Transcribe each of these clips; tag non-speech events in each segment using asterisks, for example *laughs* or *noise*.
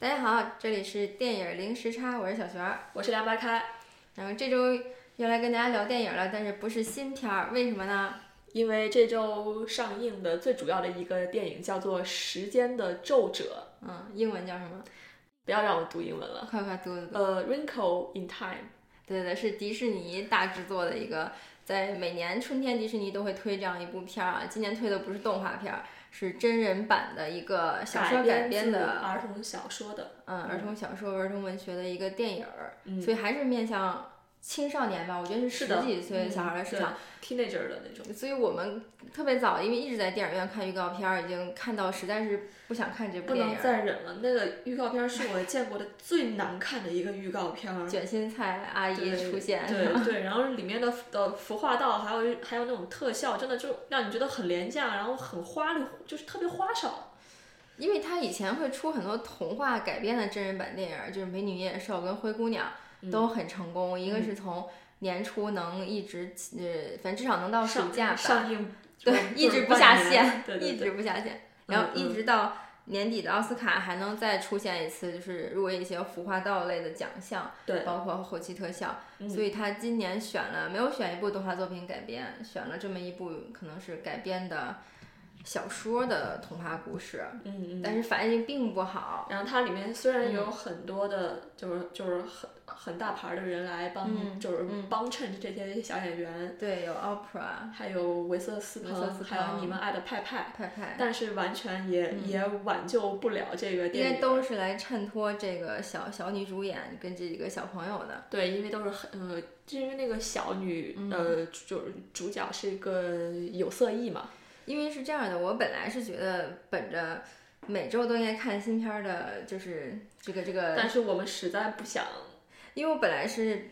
大家好，这里是电影零时差，我是小璇儿，我是凉白开。然后这周又来跟大家聊电影了，但是不是新片儿，为什么呢？因为这周上映的最主要的一个电影叫做《时间的皱褶》。嗯，英文叫什么？不要让我读英文了。快快读读。呃，《Wrinkle in Time》。对对对，是迪士尼大制作的一个，在每年春天迪士尼都会推这样一部片儿啊。今年推的不是动画片儿。是真人版的一个小说改编的儿童小说的，嗯，儿童小说、儿童文学的一个电影儿，所以还是面向。青少年吧，我觉得是十几岁小孩的市场，teenager 的那种。所以我们特别早，因为一直在电影院看预告片，已经看到实在是不想看这部电影。不能再忍了，那个预告片是我见过的最难看的一个预告片。卷心菜阿姨出现，对 *laughs* 对，然后里面的的服化道还有还有那种特效，真的就让你觉得很廉价，然后很花里就是特别花哨。因为他以前会出很多童话改编的真人版电影，就是《美女与野兽》跟《灰姑娘》。都很成功，一个是从年初能一直呃，反正至少能到暑假上映，对，一直不下线，*laughs* 一直不下线，然后一直到年底的奥斯卡还能再出现一次，就是入围一些服化道类的奖项，对，包括后期特效，所以他今年选了没有选一部动画作品改编，选了这么一部可能是改编的。小说的童话故事，嗯嗯，但是反应并不好。然后它里面虽然有很多的，就是就是很很大牌的人来帮，就是帮衬这些小演员。对，有 Opera，还有维瑟斯彭，还有你们爱的派派。派派。但是完全也也挽救不了这个电影。应该都是来衬托这个小小女主演跟这几个小朋友的。对，因为都是很呃，就因为那个小女呃，就是主角是一个有色艺嘛。因为是这样的，我本来是觉得本着每周都应该看新片的，就是这个这个。但是我们实在不想，因为我本来是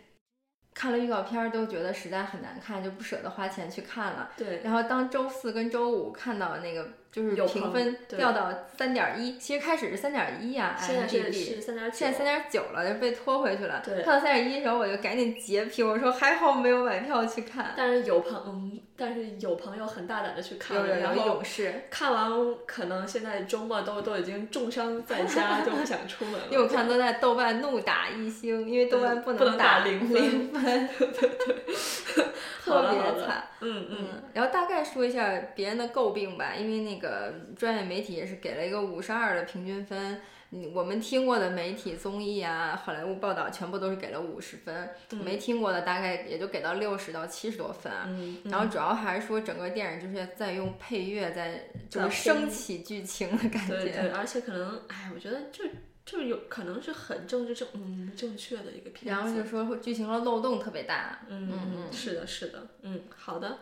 看了预告片都觉得实在很难看，就不舍得花钱去看了。对。然后当周四跟周五看到那个。就是评分掉到三点一，其实开始是三点一啊，IMDB，现在三点九了，就被拖回去了。对，看到三点一的时候，我就赶紧截屏，我说还好没有买票去看。但是有朋，嗯，但是有朋友很大胆的去看了，然后勇士看完，可能现在周末都都已经重伤在家，就不想出门了。因为我看都在豆瓣怒打一星，因为豆瓣不能打零分，*laughs* 对对对，特别惨。嗯嗯。然后大概说一下别人的诟病吧，因为那个。呃，专业媒体也是给了一个五十二的平均分。嗯，我们听过的媒体综艺啊，好莱坞报道全部都是给了五十分，没听过的大概也就给到六十到七十多分啊。嗯。然后主要还是说整个电影就是在用配乐在就是升起剧情的感觉。对对，*laughs* 而且可能，哎，我觉得就就是有可能是很政治正嗯正确的一个片子。然后就说剧情的漏洞特别大。嗯嗯，是的，是的，嗯，好的。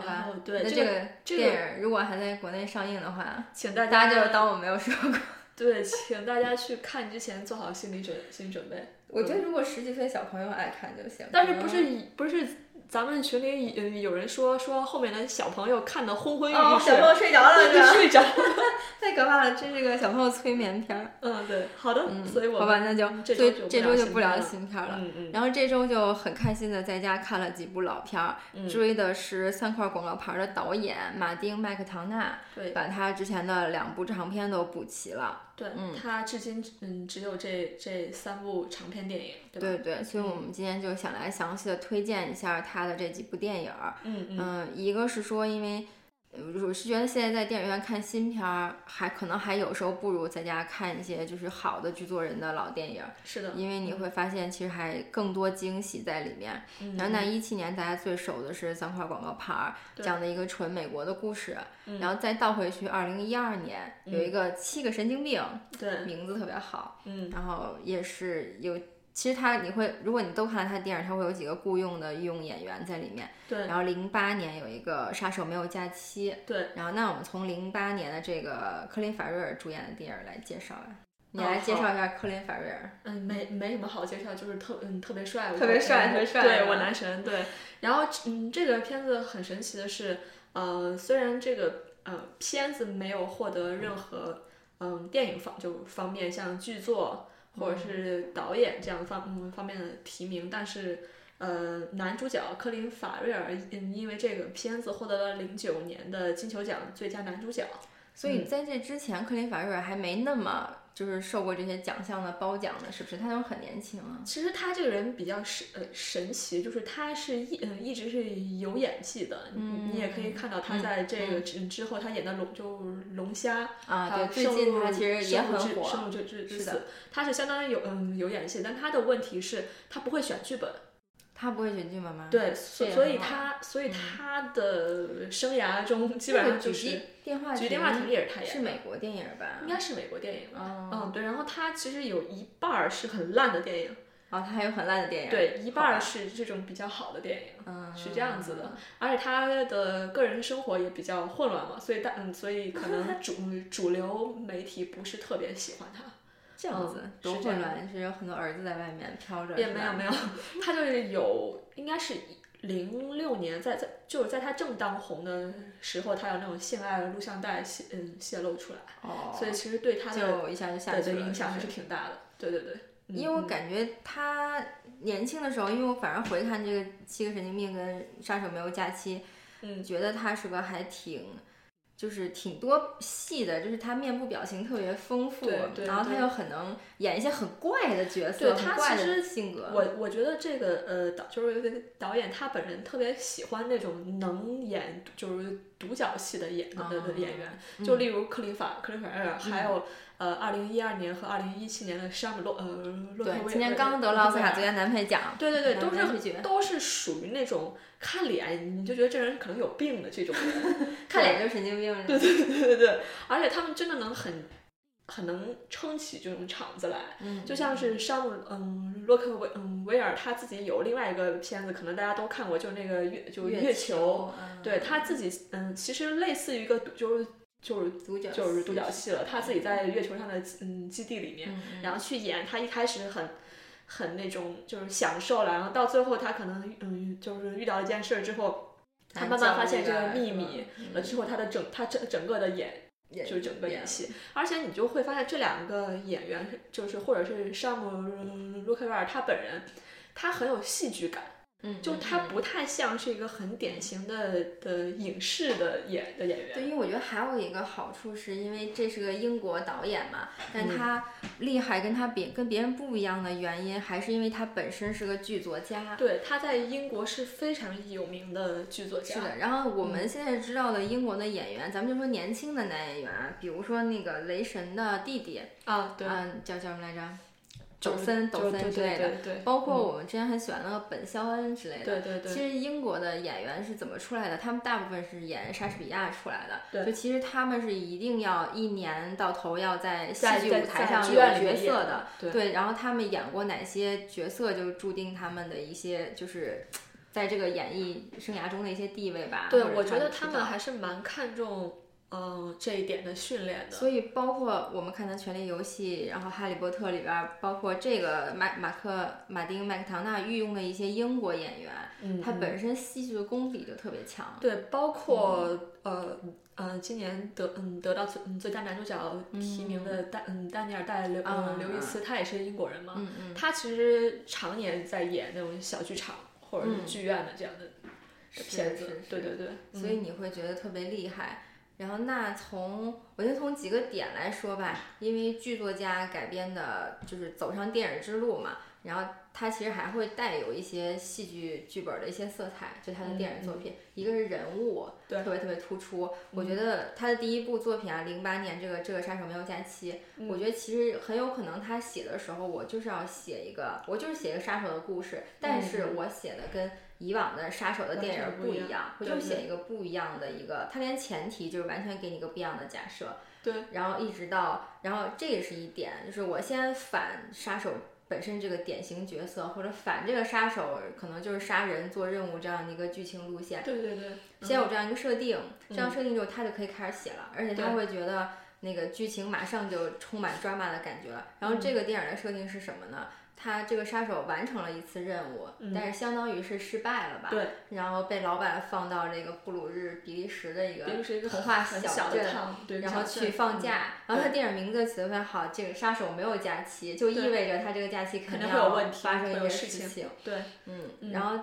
好吧，对，那这个电影如果还在国内上映的话，请大家就当我没有说过。*laughs* 对，请大家去看之前做好心理准心理准备。我觉得如果十几岁小朋友爱看就行。但是不是不是？咱们群里有有人说说后面的小朋友看的昏昏欲睡，小朋友睡着了，*laughs* 睡着了，*laughs* 太可怕了，这是个小朋友催眠片儿。嗯，对，好的，所以我好吧，那就所以这周就不聊新片了。嗯嗯。然后这周就很开心的在家看了几部老片儿，追的是三块广告牌的导演马丁麦克唐纳，对，把他之前的两部长片都补齐了。对，他至今嗯只有这这三部长片电影，对对对，所以我们今天就想来详细的推荐一下他的这几部电影。嗯嗯，一个是说，因为。我是觉得现在在电影院看新片儿，还可能还有时候不如在家看一些就是好的剧作人的老电影。是的，因为你会发现其实还更多惊喜在里面。然后那一七年大家最熟的是三块广告牌儿，讲的一个纯美国的故事。然后再倒回去，二零一二年有一个七个神经病，对，名字特别好。嗯，然后也是有。其实他你会，如果你都看了他的电影，他会有几个雇佣的御用演员在里面。对。然后零八年有一个杀手没有假期。对。然后那我们从零八年的这个科林法瑞尔主演的电影来介绍啊。你来介绍一下科林法瑞尔。嗯，没没什么好介绍，就是特嗯特别帅。特别帅，特别帅。对我男神对。然后嗯，这个片子很神奇的是，呃，虽然这个呃片子没有获得任何嗯电影方就方面像剧作。或者是导演这样方方面的提名，但是，呃，男主角科林法瑞尔嗯因为这个片子获得了零九年的金球奖最佳男主角。所以在这之前，科林法瑞尔还没那么就是受过这些奖项的褒奖的，是不是？他那时候很年轻啊。其实他这个人比较神呃神奇，就是他是一呃一直是有演技的，嗯你也可以看到他在这个之之后，他演的龙就龙虾啊，对，最近他其实也很火。物之之之是的死，他是相当于有嗯有演技，但他的问题是他不会选剧本，他不会选剧本吗？对，所所以他所以嗯他的生涯中基本上就是例电话举电话亭也是他演的，是美国电影吧？应该是美国电影嗯，对，然后他其实有一半儿是很烂的电影，啊，他还有很烂的电影。对，一半儿是这种比较好的电影，嗯，是这样子的。而且他的个人生活也比较混乱嘛，所以大嗯，所以可能 *laughs* 主主流媒体不是特别喜欢他。这样子嗯多混乱，是有很多儿子在外面飘着。也没有没有，*laughs* 他就是有应该是零六年在在就是在他正当红的时候，他有那种性爱的录像带泄嗯泄露出来，哦，所以其实对他的就一下就下对去了，的影响还是是挺大的。对对对，嗯因为我嗯感觉他年轻的时候，因为我反正回看这个《七个神经病》跟《杀手没有假期》，嗯觉得他是个还挺。就是挺多戏的，就是他面部表情特别丰富，对对然后他又很能演一些很怪的角色，对他其实性格。我我觉得这个呃导就是导演他本人特别喜欢那种能演就是独角戏的演的的的演员，嗯就例如克林法克林法尔，还有呃二零一二年和二零一七年的山姆洛呃洛克对，威今年尔刚得了奥斯卡最佳男配奖。对对对，都是都是属于那种看脸你就觉得这人可能有病的这种人，*laughs* 看脸就是神经病。对对对对对，而且他们真的能很很能撑起这种场子来。嗯，就像是山姆嗯洛克维嗯维尔他自己有另外一个片子，可能大家都看过，就是那个月就月月球，，嗯。对他自己嗯其实类似于一个就是就是独角就是独角戏戏了，他自己在月球上的嗯基地里面，嗯然后去演，他一开始很很那种就是享受了，然后到最后他可能嗯就是遇到一件事儿之后，他慢慢发现这个秘密，了之后他的整他整整个的演演就是整个演演戏，而且你就会发现这两个演员就是或者是山姆洛克威尔他本人，他很有戏剧感，嗯，就他不太像是一个很典型的的影视的演的演员。对，因为我觉得还有一个好处是因为这是个英国导演嘛，但嗯他厉害跟他别跟别人不一样的原因，还是因为他本身是个剧作家。对，他在英国是非常有名的剧作家。是的，然后我们嗯现在知道的英国的演员，咱们就说年轻的男演员啊，比如说那个雷神的弟弟，啊，对，嗯，叫叫什么来着？就是抖森，抖森之类的。包括我们之前很喜欢那个本肖恩之类的。对对对其实英国的演员是怎么出来的？他们大部分是演莎士比亚出来的。对就其实他们是一定要一年到头要在戏剧舞台上有角色的。对然后他们演过哪些角色，就注定他们的一些就是。在这个演艺生涯中的一些地位吧。对，我觉得他们还是蛮看重嗯这一点的训练的。所以包括我们看的《权力游戏》，然后《哈利波特》里边儿，包括这个马马克马丁麦克唐纳御用的一些英国演员，嗯，嗯他本身戏剧的功底就特别强。对，包括、呃呃，今年得嗯得到最嗯最佳男主角提名的丹嗯丹尼尔戴刘、啊呃刘易斯，他也是英国人嘛，嗯嗯，他其实常年在演那种小剧场或者是嗯剧院的这样的片子，对对对，所以你会觉得特别厉害。然后那从我先从几个点来说吧，因为剧作家改编的就是走上电影之路嘛，然后它其实还会带有一些戏剧剧本的一些色彩，就他的电影作品，一个是人物，对特别特别突出。我觉得他的第一部作品啊，零八年这个这个杀手没有假期，我觉得其实很有可能他写的时候，我就是要写一个，我就是写一个杀手的故事，但是我写的跟以往的杀手的电影不一样，我就写一个不一样的一个，他连前提就是完全给你一个不一样的假设，对，然后一直到，然后这也是一点，就是我先反杀手本身这个典型角色，或者反这个杀手可能就是杀人做任务这样的一个剧情路线，对对对，先有这样一个设定，嗯这样设定之后他就可以开始写了，而且他会觉得那个剧情马上就充满 drama 的感觉了。然后这个电影的设定是什么呢？他这个杀手完成了一次任务，嗯但是相当于是失败了吧？对，然后被老板放到这个布鲁日比利时的一个童话小镇然后去放，假，然后他电影名字起得特别好，这个杀手没有假期，就意味着他这个假期肯定要定会有问题发生一些事情事情。对，嗯，嗯然后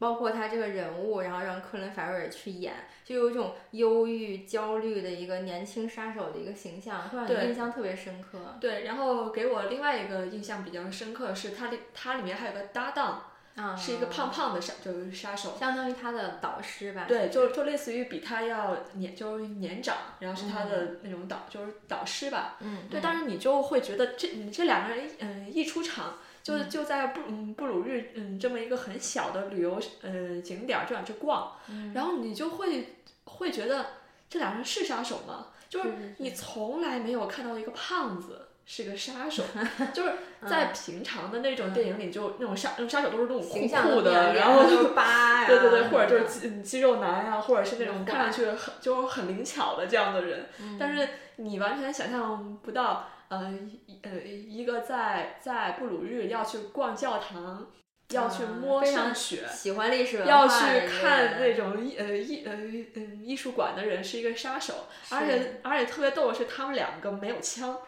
包括他这个人物，然后让克伦·法瑞尔去演，就有一种忧郁、焦虑的一个年轻杀手的一个形象，会让你印象特别深刻。对，然后给我另外一个印象比较深刻的是，他里他里面还有个搭档，啊，是一个胖胖的杀，就是杀手。相当于他的导师吧？对，就就类似于比他要年就是年长，然后是他的那种导、就是导师吧。嗯，对，但是你就会觉得这你这两个人嗯、一出场就就在布嗯布鲁日嗯这么一个很小的旅游呃景点儿这样去逛，然后你就会会觉得这俩人是杀手吗？就是你从来没有看到一个胖子。是个杀手，*laughs* 就是在平常的那种电影里，就那种杀杀手都是那种酷酷的，的然后就是疤呀，对对对，或者就是是肌肌肉男呀、或者是那种嗯看上去很就是很灵巧的这样的人，但是你完全想象不到，呃一呃一个在在布鲁日要去逛教堂，要去嗯摸非常圣血。喜欢历史文要去看那种艺呃艺呃嗯艺术馆的人是一个杀手，而且而且特别逗的是他们两个没有枪，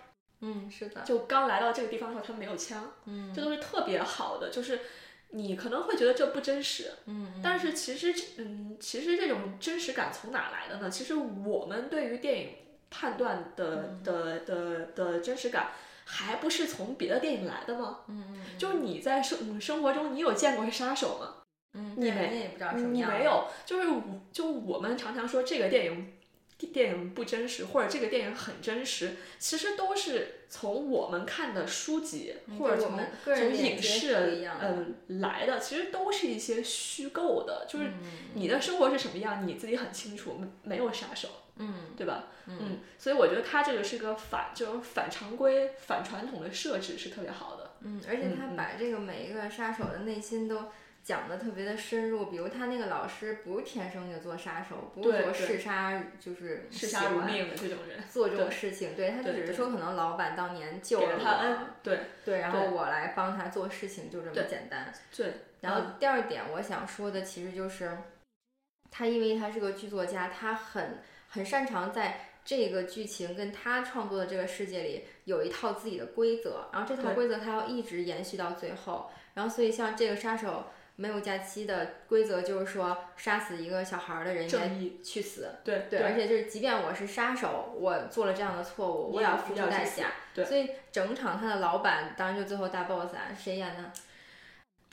嗯，是的，就刚来到这个地方的时候他们没有枪，嗯这都是特别好的，就是你可能会觉得这不真实，嗯，但是其实，嗯，其实这种真实感从哪来的呢？其实我们对于电影判断的的的的真实感，还不是从别的电影来的吗？嗯嗯就是你在生嗯生活中，你有见过杀手吗？嗯，你没对人家也不知道什么样，你没，有，就是我就我们常常说这个电影。电影不真实，或者这个电影很真实，其实都是从我们看的书籍，或者从从影视嗯来的，其实都是一些虚构的，就是嗯你的生活是什么样，你自己很清楚，没没有杀手，嗯对吧？嗯，所以我觉得他这个是个反，就是反常规、反传统的设置是特别好的。嗯，而且他把这个每一个杀手的内心都讲的特别的深入，比如他那个老师不是天生就做杀手，不是说嗜杀就是嗜杀如命的这种人，做这种事情，对他对对只是说可能老板当年救了他恩，，对对，然后我来帮他做事情，就这么简单。对，然后第二点我想说的其实就是，他因为他是个剧作家，他很很擅长在这个剧情跟他创作的这个世界里有一套自己的规则，然后这套规则他要一直延续到最后。然后所以像这个杀手没有假期的规则就是说，杀死一个小孩儿的人应该，去死。对对，而且就是即便我是杀手，我做了这样的错误，我也要付出代价。对所以整场他的老板当然就最后大 boss 啊，谁演的？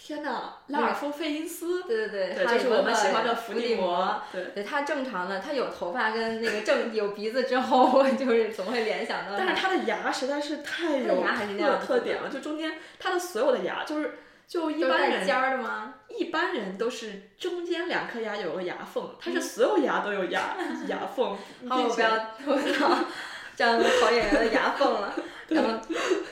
天哪，拉尔夫·费因斯，对对对，对，就是我们喜欢的伏伏地魔魔。，对。对他正常的，他有头发跟那个正有鼻子之后，我就是总会联想到但是他。的牙实在是太有特点了，就中间他的所有的牙就是就一般人尖儿的吗？一般人都是中间两颗牙有个牙缝，他嗯是所有牙都有牙 *laughs* 牙缝，好，我不要吐槽这样考演员的牙缝了。然后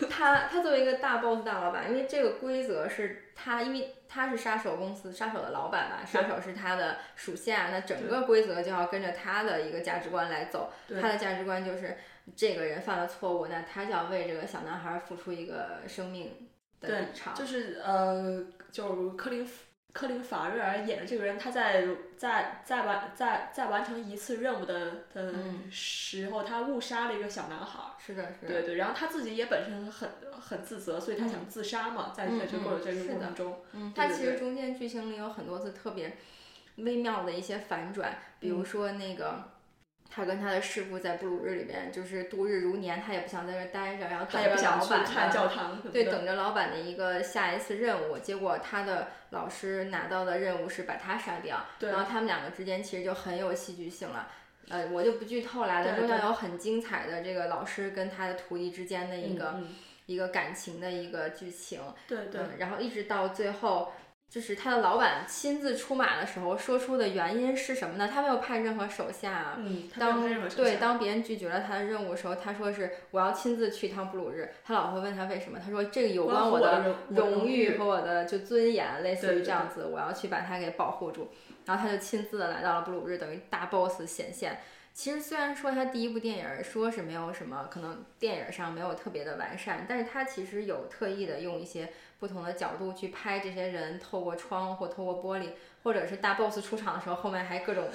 他他作为一个大 boss 大老板，因为这个规则是他，因为他是杀手公司杀手的老板嘛，杀手是他的属下，那整个规则就要跟着他的一个价值观来走。他的价值观就是这个人犯了错误，那他就要为这个小男孩付出一个生命的对补偿。就是呃，就克林科林法瑞尔演的这个人，他在在在完在在完成一次任务的的嗯时候，他误杀了一个小男孩儿。是的，是的。对对，然后他自己也本身很很自责，所以他想自杀嘛，在嗯在这个嗯这个过程中，嗯，对对对它其实中间剧情里有很多次特别微妙的一些反转，比如嗯说那个。他跟他的师傅在布鲁日里边就是度日如年，他也不想在这儿待着，然后他等着也不想去老板的看教堂对，等着老板的一个下一次任务。结果他的老师拿到的任务是把他杀掉，对然后他们两个之间其实就很有戏剧性了。呃，我就不剧透了，对中间有很精彩的这个老师跟他的徒弟之间的一个、嗯嗯一个感情的一个剧情。对对嗯，然后一直到最后，就是他的老板亲自出马的时候，说出的原因是什么呢？他没有派任何手下啊。嗯，他当对当别人拒绝了他的任务的时候，他说是我要亲自去一趟布鲁日。他老婆问他为什么，他说这个有关我的荣荣誉誉和我的就尊严，类似于这样子，我要去把他给保护住。然后他就亲自的来到了布鲁日，等于大 boss 显现。其实虽然说他第一部电影说是没有什么，可能电影上没有特别的完善，但是他其实有特意的用一些不同的角度去拍这些人透过窗或透过玻璃，或者是大 boss 出场的时候，后面还各种，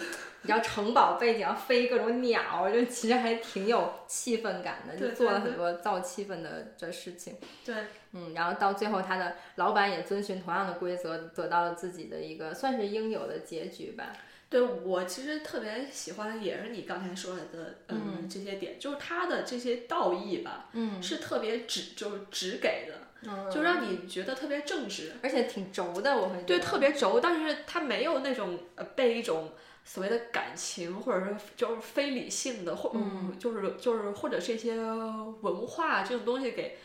你知道城堡背景飞各种鸟，就其实还挺有气氛感的，就做了很多造气氛的这事情。对，嗯，然后到最后他的老板也遵循同样的规则，得到了自己的一个算是应有的结局吧。对我其实特别喜欢，的也是你刚才说的，嗯，这些点，就是他的这些道义吧，嗯，是特别直，就是直给的，嗯就让你觉得特别正直，而且挺轴的，我会觉得。对，特别轴，但是他没有那种呃被一种所谓的感情或者是就是非理性的或嗯就是就是或者是一些文化这种东西给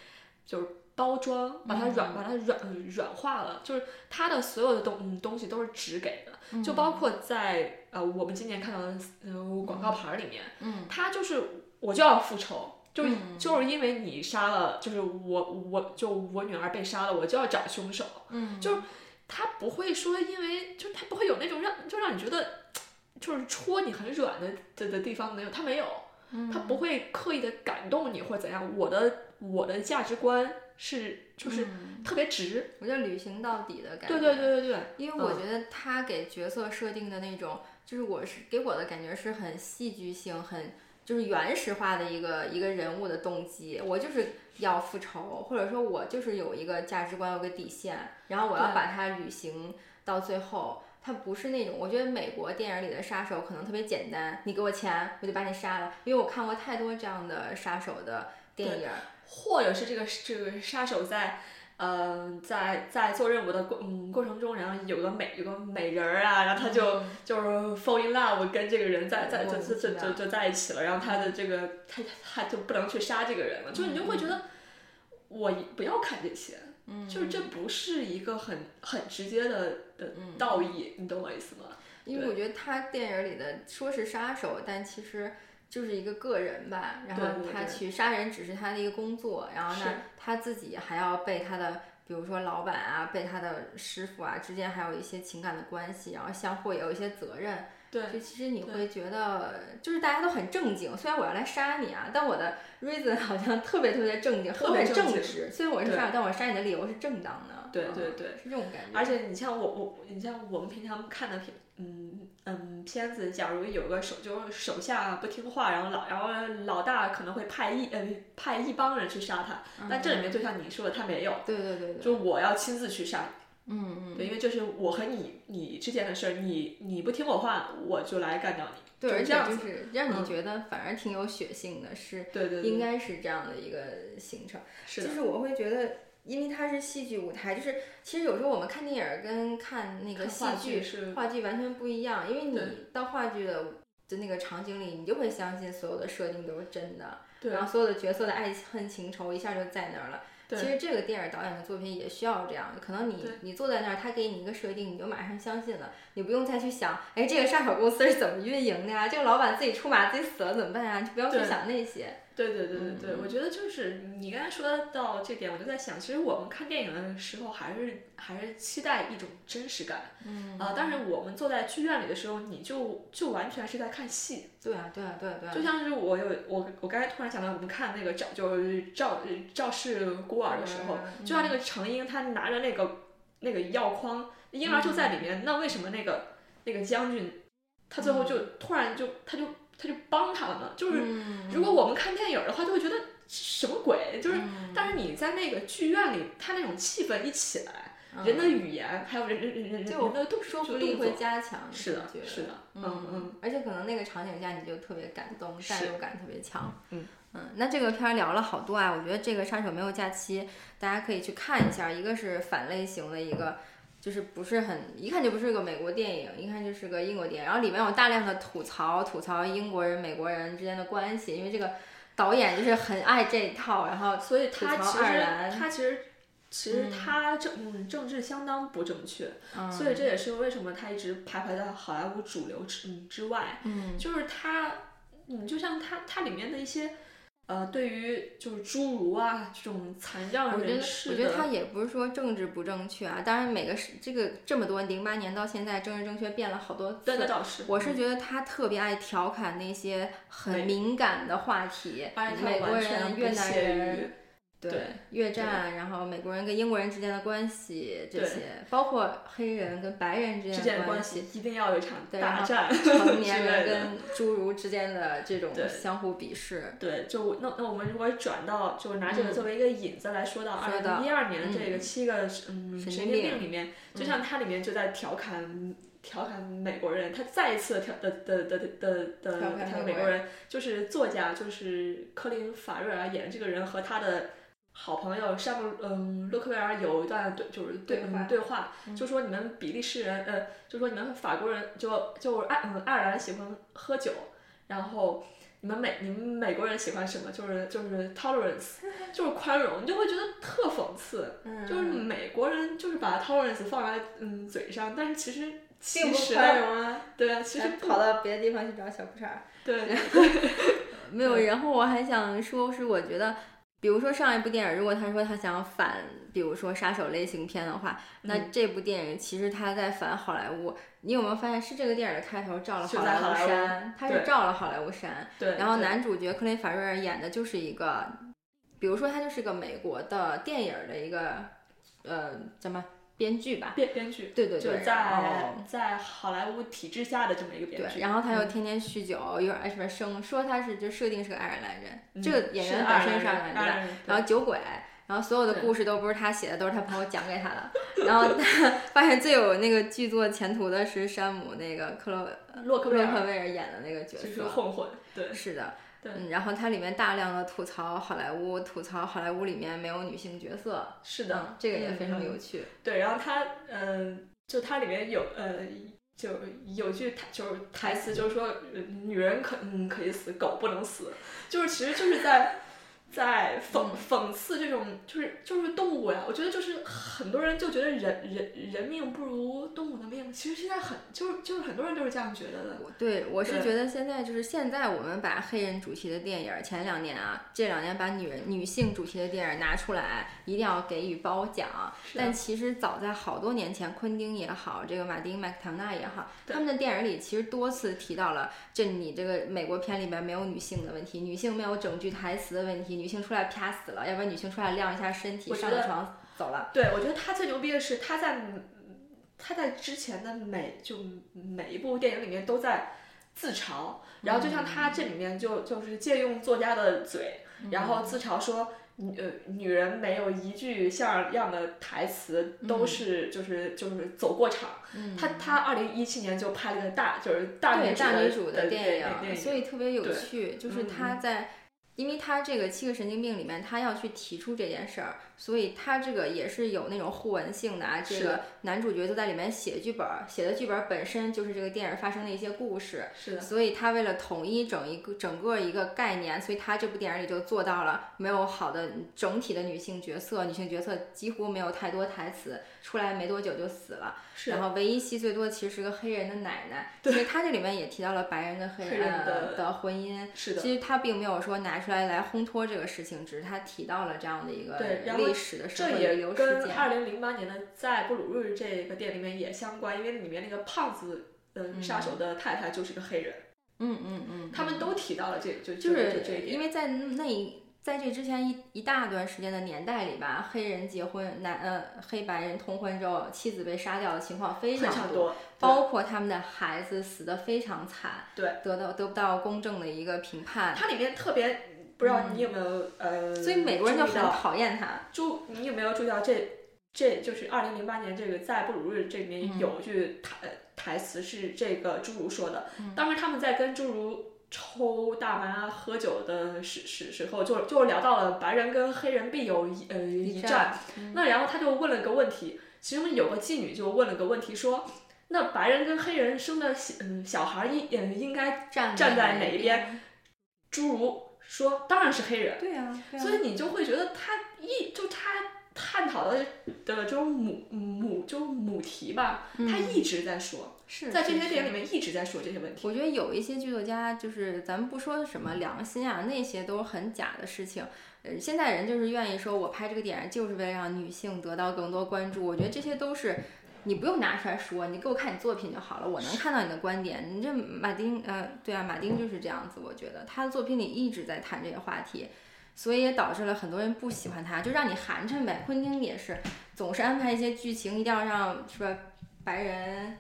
就是包装，把它软、把它软软化了，就是他的所有的东嗯东西都是直给的，就包括在呃我们今年看到的呃广告牌里面，嗯，他就是我就要复仇。就是就是因为你杀了，就是我我就我女儿被杀了，我就要找凶手。嗯，就是他不会说，因为就是他不会有那种让就让你觉得就是戳你很软的的的地方没有，他没有，他不会刻意的感动你或怎样。我的我的价值观是就是特别直，我觉得履行到底的感觉。对对对对对，因为我觉得他给角色设定的那种，就是我是给我的感觉是很戏剧性、很就是原始化的一个一个人物的动机。我就是要复仇，或者说我就是有一个价值观、有个底线，然后我要把它履行到最后。他不是那种，我觉得美国电影里的杀手可能特别简单，你给我钱，我就把你杀了。因为我看过太多这样的杀手的电影。或者是这个这个杀手在。呃，在在做任务的过嗯过程中，然后有个美有个美人儿啊，然后他就、就是 fall in love 跟这个人在在就就就就就在一起了，然后他的这个他他就不能去杀这个人了，就你就会觉得我不要看这些，嗯，就是这不是一个很很直接的的道义，你懂我意思吗？因为我觉得他电影里的说是杀手，但其实。就是一个个人吧，然后他去杀人只是他的一个工作，然后呢，他自己还要被他的，比如说老板啊，被他的师傅啊之间还有一些情感的关系，然后相互也有一些责任。对，就其实你会觉得，就是大家都很正经，虽然我要来杀你啊，但我的 reason 好像特别特别正经，特别正直。虽然我是杀，但我杀你的理由是正当的。对对对，是这种感觉。而且你像我我你像我们平常看的片，嗯嗯片子，假如有个手就是手下不听话，然后老然后老大可能会派一呃派一帮人去杀他，但这里面就像你说的，他没有。对对对对。就我要亲自去杀。嗯嗯。对，因为这是我和你你之间的事儿，你你不听我话，我就来干掉你。对，而且就是让你觉得反而挺有血性的，是，对对，应该是这样的一个形成。是就是我会觉得，因为它是戏剧舞台，就是其实有时候我们看电影跟看那个戏剧话剧完全不一样，因为你到话剧的的那个场景里，你就会相信所有的设定都是真的，然后所有的角色的爱恨情仇一下就在那儿了。其实这个电影导演的作品也需要这样，可能你你坐在那儿，他给你一个设定，你就马上相信了，你不用再去想，哎，这个上手公司是怎么运营的呀？这个老板自己出马自己死了怎么办呀？就不要去想那些。对对对对对，我觉得就是你刚才说到这点，我就在想，其实我们看电影的时候，还是还是期待一种真实感。嗯啊，但是我们坐在剧院里的时候，你就就完全是在看戏。对啊对啊对啊对啊。就像是我有我我刚才突然想到，我们看那个赵就是赵赵氏孤儿的时候，就像那个程英，他拿着那个那个药筐，婴儿就在里面，那为什么那个那个将军，他最后就突然就他就。他就帮他了。呢，就是如果我们看电影的话，就会觉得什么鬼，就是，但是你在那个剧院里，他那种气氛一起来，人的语言还有人人人人人的动说服力会加强，是的，是的，嗯嗯，而且可能那个场景下你就特别感动，代入感特别强，嗯。嗯，那这个片儿聊了好多啊，我觉得这个杀手没有假期，大家可以去看一下，一个是反类型的一个。就是不是很一看就不是个美国电影，一看就是个英国电影，然后里面有大量的吐槽，吐槽英国人、美国人之间的关系，因为这个导演就是很爱这一套，然后所以他其实他其实其实嗯他政嗯政治相当不正确，所以这也是为什么他一直徘徊在好莱坞主流之之外，嗯，就是他嗯就像他他里面的一些呃，对于就是侏儒啊这种残障我觉得人士我觉得他也不是说政治不正确啊，当然每个是这个这么多零八年到现在政治正确变了好多对，那次。倒是。我是觉得他特别爱调侃那些很敏感的话题美国人、越南人，对对越战，然后美国人跟英国人之间的关系这些，包括黑人跟白人之之间的关系一定要有一场大战成年人跟 *laughs* 侏儒之间的这种相互鄙视。对，就那那我们如果转到，就拿这个作为一个引子来说到二零一二年的这个嗯七个嗯神经病病里面，就像它里面就在调侃调侃美国人，他再一次调的的的的的的调侃美国美国人，就是作家就是科林法瑞尔演的这个人和他的。好朋友山姆，嗯，洛克威尔有一段对，就是对对话嗯对话，就说你们比利时人，呃，就说你们法国人，就就爱嗯爱尔兰喜欢喝酒，然后你们美你们美国人喜欢什么？就是就是 tolerance，*laughs* 就是宽容，你就会觉得特讽刺。嗯就是美国人就是把 tolerance 放在嗯嘴上，但是其实并其实不宽容啊，对啊，其实跑到别的地方去找小裤衩儿。*laughs* 对对没有，然后我还想说，是我觉得，比如说上一部电影，如果他说他想反，比如说杀手类型片的话，那嗯这部电影其实他在反好莱坞。你有没有发现，是这个电影的开头照了好莱坞是在好莱坞山，他是照了好莱坞山，对，然后男主角克林法瑞尔演的就是一个，比如说他就是个美国的电影的一个，呃，怎么编剧吧？编编剧，对对对，就是在在好莱坞体制下的这么一个编对，剧，然后他又嗯。天天酗酒，又爱什么生，说他是就设定是个爱尔兰人，嗯这个演员本身是爱尔兰人，然后酒鬼，然后所有的故事都不是他写的，都是他朋友讲给他的。然后他发现最有那个剧作前途的是山姆那个克洛洛克威尔。洛克威尔演的那个角就是色。混混，对。是的，对嗯，然后它里面大量的吐槽好莱坞，吐槽好莱坞里面没有女性角色，是的嗯，，这个也嗯非常嗯有趣。对，然后它嗯、就它里面有呃。就有句台就是台词，就是说，呃女人可嗯可以死，狗不能死，就是其实就是在在讽嗯讽刺这种就是就是动物呀。我觉得就是很多人就觉得人人人命不如动物的命，其实现在很就是就是很多人都是这样觉得的。对我是觉得现在就是现在我们把黑人主题的电影儿，前两年啊，这两年把女人女性主题的电影儿拿出来，一定要给予褒奖。但其实早在好多年前，昆汀也好，这个马丁麦克唐纳也好，他们的电影里其实多次提到了这你这个美国片里边没有女性的问题，女性没有整句台词的问题，女性出来啪死了，要不然女性出来晾一下身体，上了床走了。对，我觉得他最牛逼的是他在他在之前的每就每一部电影里面都在自嘲，然后就像他这里面就就是借用作家的嘴，然后自嘲说。女呃，女人没有一句像样的台词，都是就是就是走过场。嗯他他二零一七年就拍了个大就是大女大主的女主的电影，电所以特别有趣，就是嗯他在。因为他这个七个神经病里面，他要去提出这件事儿，所以他这个也是有那种互文性的啊。这个男主角都在里面写剧本儿，写的剧本儿本身就是这个电影发生的一些故事，是的，所以他为了统一整一个整个一个概念，所以他这部电影里就做到了没有好的整体的女性角色，女性角色几乎没有太多台词，出来没多久就死了。是然后唯一戏最多其实是个黑人的奶奶，其实他这里面也提到了白人跟黑黑人的的婚姻，是的。其实他并没有说拿出来来烘托这个事情，只是他提到了这样的一个对然后历史的社这会遗留也跟。二零零八年的在布鲁日这个店里面也相关，因为里面那个胖子嗯杀手的太太就是个黑人，嗯嗯嗯，他们都提到了这就就就是这一点。因为在那一在这之前一一大段时间的年代里吧，黑人结婚男呃黑白人通婚之后，妻子被杀掉的情况非常多，包括他们的孩子死的非常惨，对，得到得不到公正的一个评判，它里面特别不知道你有没有、呃，所以美国人就很讨厌他。注你有没有注意到这这就是二零零八年这个在布鲁日这里面嗯有句台、台词是这个侏儒说的，嗯当时他们在跟侏儒。抽大麻、喝酒的时时时候，就就聊到了白人跟黑人必有一呃一战战。那然后他就问了个问题，其中有个妓女就问了个问题说：“那白人跟黑人生的小嗯小孩应嗯应该站站在哪哪一边？”侏儒说：“当然是黑人。”对啊，啊所以你就会觉得他一就他探讨的的这种母母就母题吧，他一直在说，是在这些电影里面一直在说这些问题。我觉得有一些剧作家，就是咱们不说什么良心啊，那些都是很假的事情。呃，现在人就是愿意说，我拍这个电影就是为了让女性得到更多关注。我觉得这些都是你不用拿出来说，你给我看你作品就好了，我能看到你的观点。你这马丁，呃，对啊，马丁就是这样子。我觉得他的作品里一直在谈这个话题，所以也导致了很多人不喜欢他，就让你寒碜呗。昆汀也是，总是安排一些剧情，一定要让是吧白人。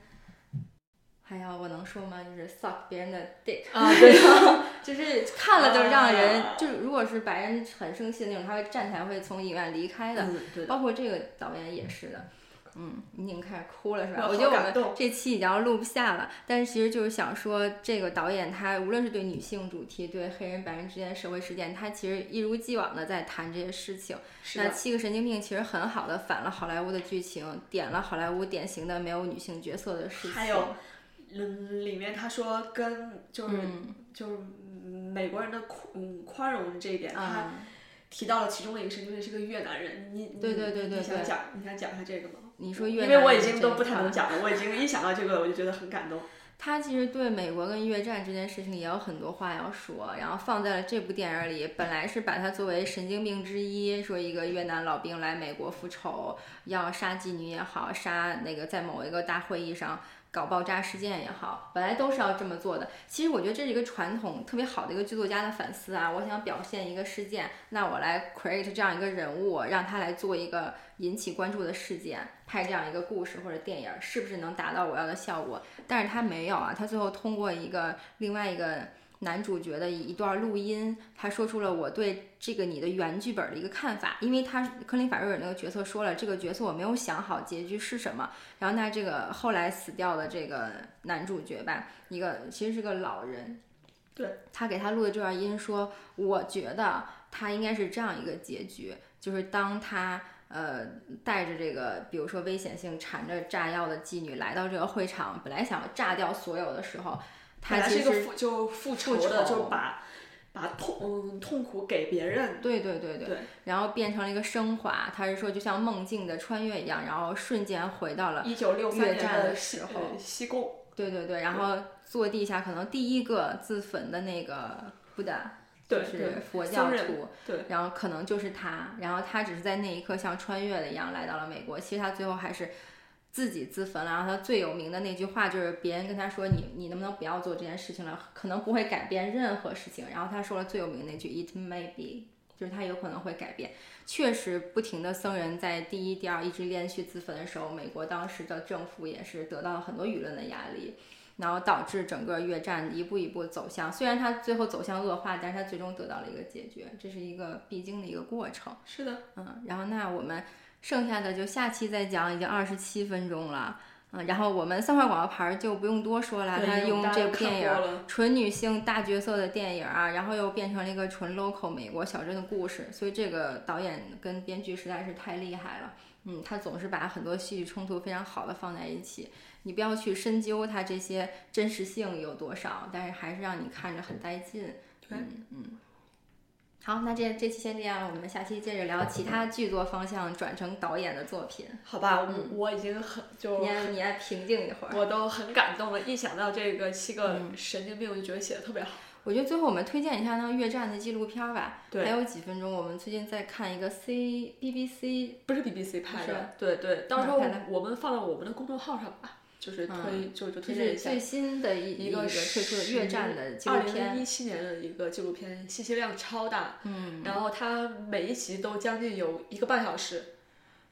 还要我能说吗？就是 suck 别人的 dick 啊，对，*laughs* 就是看了就让人，啊就是如果是白人很生气的那种，他会站起来会从影院离开的。嗯，对的，包括这个导演也是的。嗯，你已经开始哭了是吧？我我觉得我们这期已经要录不下了，但是其实就是想说，这个导演他无论是对女性主题，对黑人白人之间的社会事件，他其实一如既往的在谈这些事情。那《七个神经病》其实很好的反了好莱坞的剧情，点了好莱坞典型的没有女性角色的事情。还有，嗯，里面他说跟就是、嗯就是美国人的宽嗯宽容这一点，他啊，提到了其中的一个神经病是个越南人，你对对对对你想讲你想讲一下这个吗？你说越因为我已经都不太能讲了，我已经一想到这个我就觉得很感动。他其实对美国跟越战这件事情也有很多话要说，然后放在了这部电影里。本来是把它作为神经病之一，说一个越南老兵来美国复仇，要杀妓女也好，杀那个在某一个大会议上搞爆炸事件也好，本来都是要这么做的。其实我觉得这是一个传统特别好的一个剧作家的反思啊。我想表现一个事件，那我来 create 这样一个人物，让他来做一个引起关注的事件，拍这样一个故事或者电影，是不是能达到我要的效果？但是他没有啊，他最后通过一个另外一个男主角的一段录音，他说出了我对这个你的原剧本的一个看法，因为他科林法瑞尔那个角色说了，这个角色我没有想好结局是什么，然后那这个后来死掉的这个男主角吧，一个其实是个老人，对他给他录的这段音说，我觉得他应该是这样一个结局，就是当他。呃，带着这个，比如说危险性缠着炸药的妓女来到这个会场，本来想要炸掉所有的时候，他本来是其实一个复就复仇复的，仇就把把痛嗯痛苦给别人。对对对对，对然后变成了一个升华，他是说就像梦境的穿越一样，然后瞬间回到了，一九六三年的时候呃西贡，对对对，然后坐地下可能第一个自焚的那个布达，就是佛教徒，对，然后可能就是他，然后他只是在那一刻像穿越了一样来到了美国，其实他最后还是自己自焚了。然后他最有名的那句话就是别人跟他说你你能不能不要做这件事情了，可能不会改变任何事情。然后他说了最有名的那句 It may be，就是他有可能会改变。确实，不停的僧人在第一、第二一直连续自焚的时候，美国当时的政府也是得到了很多舆论的压力。然后导致整个越战一步一步走向，虽然它最后走向恶化，但是它最终得到了一个解决，这是一个必经的一个过程。是的，嗯，然后那我们剩下的就下期再讲，已经二十七分钟了。嗯，然后我们三块广告牌儿就不用多说了，对它用这部电影纯女性大角色的电影啊，然后又变成了一个纯 local 美国小镇的故事，所以这个导演跟编剧实在是太厉害了。嗯，他总是把很多戏剧冲突非常好的放在一起，你不要去深究它这些真实性有多少，但是还是让你看着很带劲。对嗯嗯。好，那这这期先这样了，我们下期接着聊其他剧作方向转成导演的作品。好吧，我嗯我已经很就你也你也平静一会儿。我都很感动了，一想到这个七个嗯神经病，我就觉得写的特别好。我觉得最后我们推荐一下那个越战的纪录片儿吧，对还有几分钟，我们最近在看一个 C BBC 不是 BBC 拍的，对对，到时候哪拍的我们放到我们的公众号上吧，就是推、就就就推荐一下是最新的一一个个推出的越战的纪录二零片一，七年的一个纪录片，信息量超大，嗯，然后它每一集都将近有一个半小时，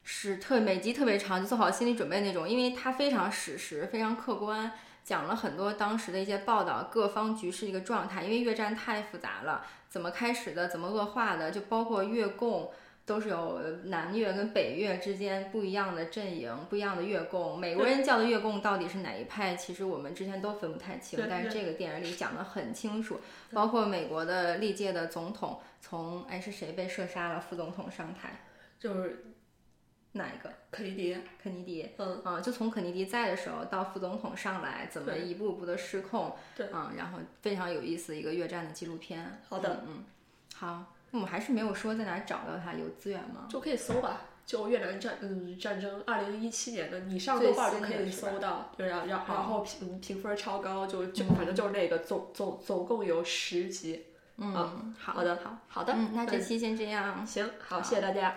是特每集特别长，就做好心理准备那种，因为它非常史实，非常客观，讲了很多当时的一些报道，各方局势一个状态。因为越战太复杂了，怎么开始的，怎么恶化的，就包括越共。都是有南越跟北越之间不一样的阵营，不一样的越共。美国人叫的越共到底是哪一派？其实我们之前都分不太清，但是这个电影里讲的很清楚，包括美国的历届的总统，从哎是谁被射杀了，副总统上台，就是哪一个？肯尼迪，肯尼迪，嗯，啊，就从肯尼迪在的时候到副总统上来，怎么一步步的失控，对嗯，然后非常有意思一个越战的纪录片。好的嗯，嗯，好，那我们还是没有说在哪找到它，有资源吗？就可以搜吧。就越南战嗯战争二零一七年的，你上豆瓣就可以搜到，对，然然然后评评分超高，就就嗯反正就是那个总总总共有十集。嗯，好好的好好的，嗯，那这期先这样。行，好，好谢谢大家。